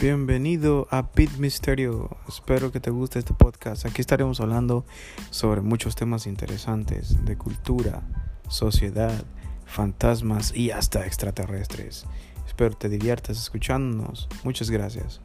Bienvenido a Pit Misterio. Espero que te guste este podcast. Aquí estaremos hablando sobre muchos temas interesantes de cultura, sociedad, fantasmas y hasta extraterrestres. Espero te diviertas escuchándonos. Muchas gracias.